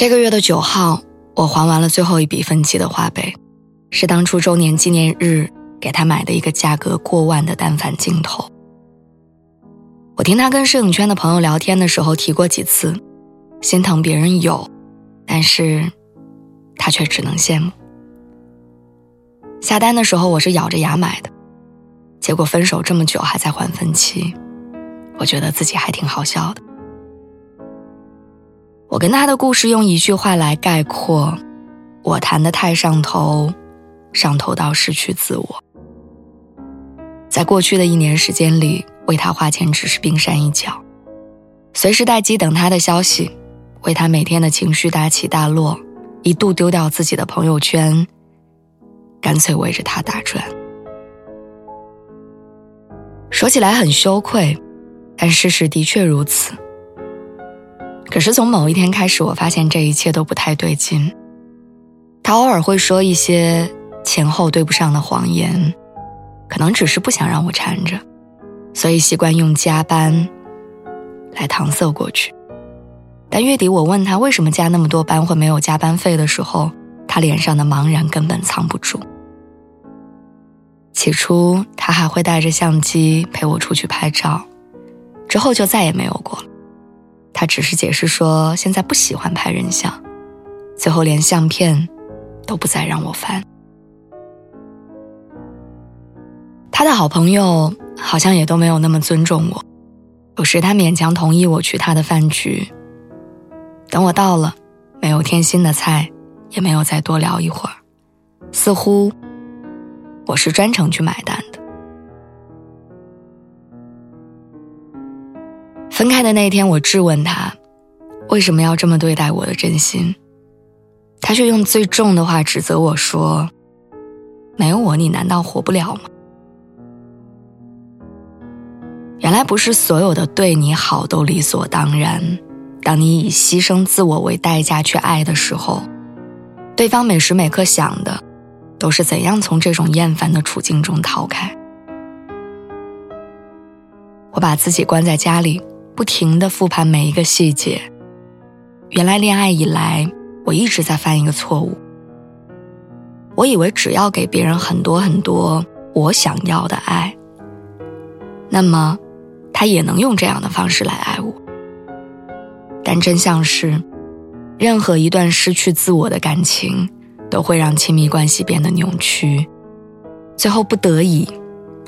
这个月的九号，我还完了最后一笔分期的花呗，是当初周年纪念日给他买的一个价格过万的单反镜头。我听他跟摄影圈的朋友聊天的时候提过几次，心疼别人有，但是他却只能羡慕。下单的时候我是咬着牙买的，结果分手这么久还在还分期，我觉得自己还挺好笑的。我跟他的故事用一句话来概括：我谈的太上头，上头到失去自我。在过去的一年时间里，为他花钱只是冰山一角，随时待机等他的消息，为他每天的情绪大起大落，一度丢掉自己的朋友圈，干脆围着他打转。说起来很羞愧，但事实的确如此。可是从某一天开始，我发现这一切都不太对劲。他偶尔会说一些前后对不上的谎言，可能只是不想让我缠着，所以习惯用加班来搪塞过去。但月底我问他为什么加那么多班会没有加班费的时候，他脸上的茫然根本藏不住。起初他还会带着相机陪我出去拍照，之后就再也没有过了。他只是解释说，现在不喜欢拍人像，最后连相片都不再让我翻。他的好朋友好像也都没有那么尊重我，有时他勉强同意我去他的饭局，等我到了，没有添新的菜，也没有再多聊一会儿，似乎我是专程去买单。分开的那一天，我质问他，为什么要这么对待我的真心？他却用最重的话指责我说：“没有我，你难道活不了吗？”原来不是所有的对你好都理所当然。当你以牺牲自我为代价去爱的时候，对方每时每刻想的，都是怎样从这种厌烦的处境中逃开。我把自己关在家里。不停的复盘每一个细节。原来恋爱以来，我一直在犯一个错误。我以为只要给别人很多很多我想要的爱，那么他也能用这样的方式来爱我。但真相是，任何一段失去自我的感情，都会让亲密关系变得扭曲，最后不得已，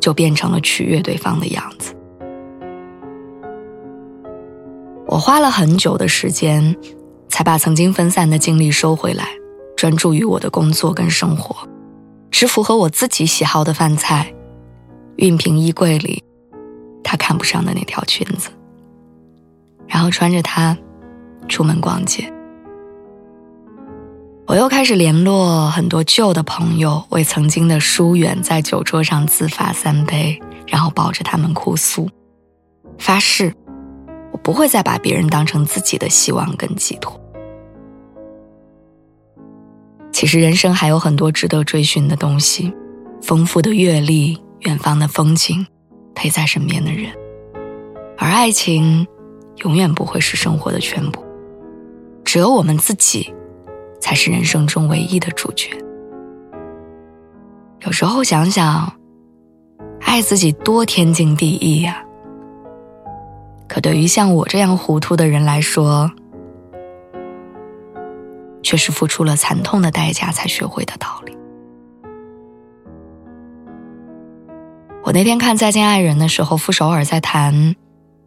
就变成了取悦对方的样子。我花了很久的时间，才把曾经分散的精力收回来，专注于我的工作跟生活，吃符合我自己喜好的饭菜，熨平衣柜里他看不上的那条裙子，然后穿着它出门逛街。我又开始联络很多旧的朋友，为曾经的疏远在酒桌上自罚三杯，然后抱着他们哭诉，发誓。我不会再把别人当成自己的希望跟寄托。其实人生还有很多值得追寻的东西，丰富的阅历、远方的风景、陪在身边的人，而爱情永远不会是生活的全部。只有我们自己，才是人生中唯一的主角。有时候想想，爱自己多天经地义呀。可对于像我这样糊涂的人来说，却是付出了惨痛的代价才学会的道理。我那天看《再见爱人》的时候，傅首尔在谈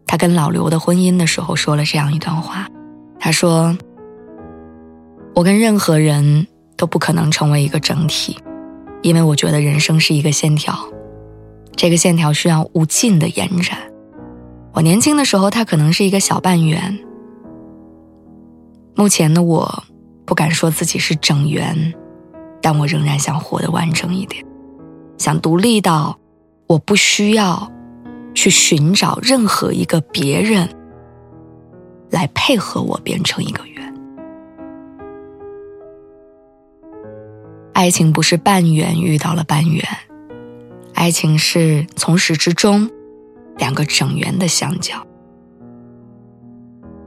他跟老刘的婚姻的时候，说了这样一段话。他说：“我跟任何人都不可能成为一个整体，因为我觉得人生是一个线条，这个线条需要无尽的延展。”我年轻的时候，他可能是一个小半圆，目前的我，不敢说自己是整圆，但我仍然想活得完整一点，想独立到我不需要去寻找任何一个别人来配合我变成一个圆。爱情不是半圆遇到了半圆，爱情是从始至终两个整圆的相交。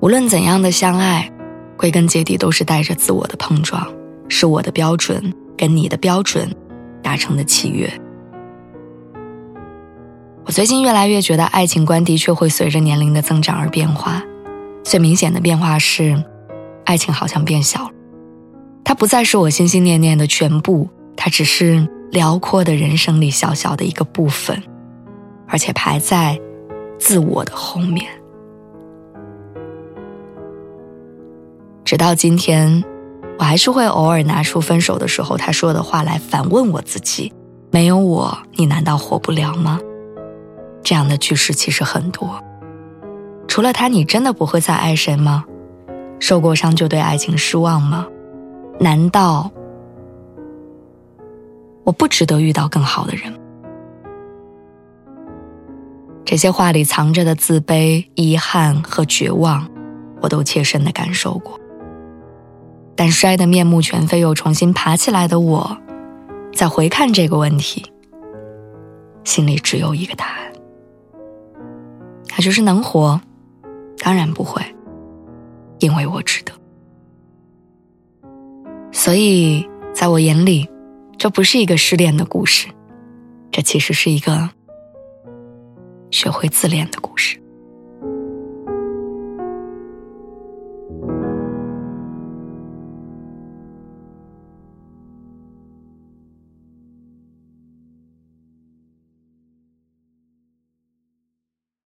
无论怎样的相爱，归根结底都是带着自我的碰撞，是我的标准跟你的标准达成的契约。我最近越来越觉得，爱情观的确会随着年龄的增长而变化。最明显的变化是，爱情好像变小了，它不再是我心心念念的全部，它只是辽阔的人生里小小的一个部分，而且排在自我的后面。直到今天，我还是会偶尔拿出分手的时候他说的话来反问我自己：没有我，你难道活不了吗？这样的句式其实很多。除了他，你真的不会再爱谁吗？受过伤就对爱情失望吗？难道我不值得遇到更好的人？这些话里藏着的自卑、遗憾和绝望，我都切身的感受过。但摔得面目全非又重新爬起来的我，再回看这个问题，心里只有一个答案，那就是能活，当然不会，因为我值得。所以，在我眼里，这不是一个失恋的故事，这其实是一个学会自恋的故事。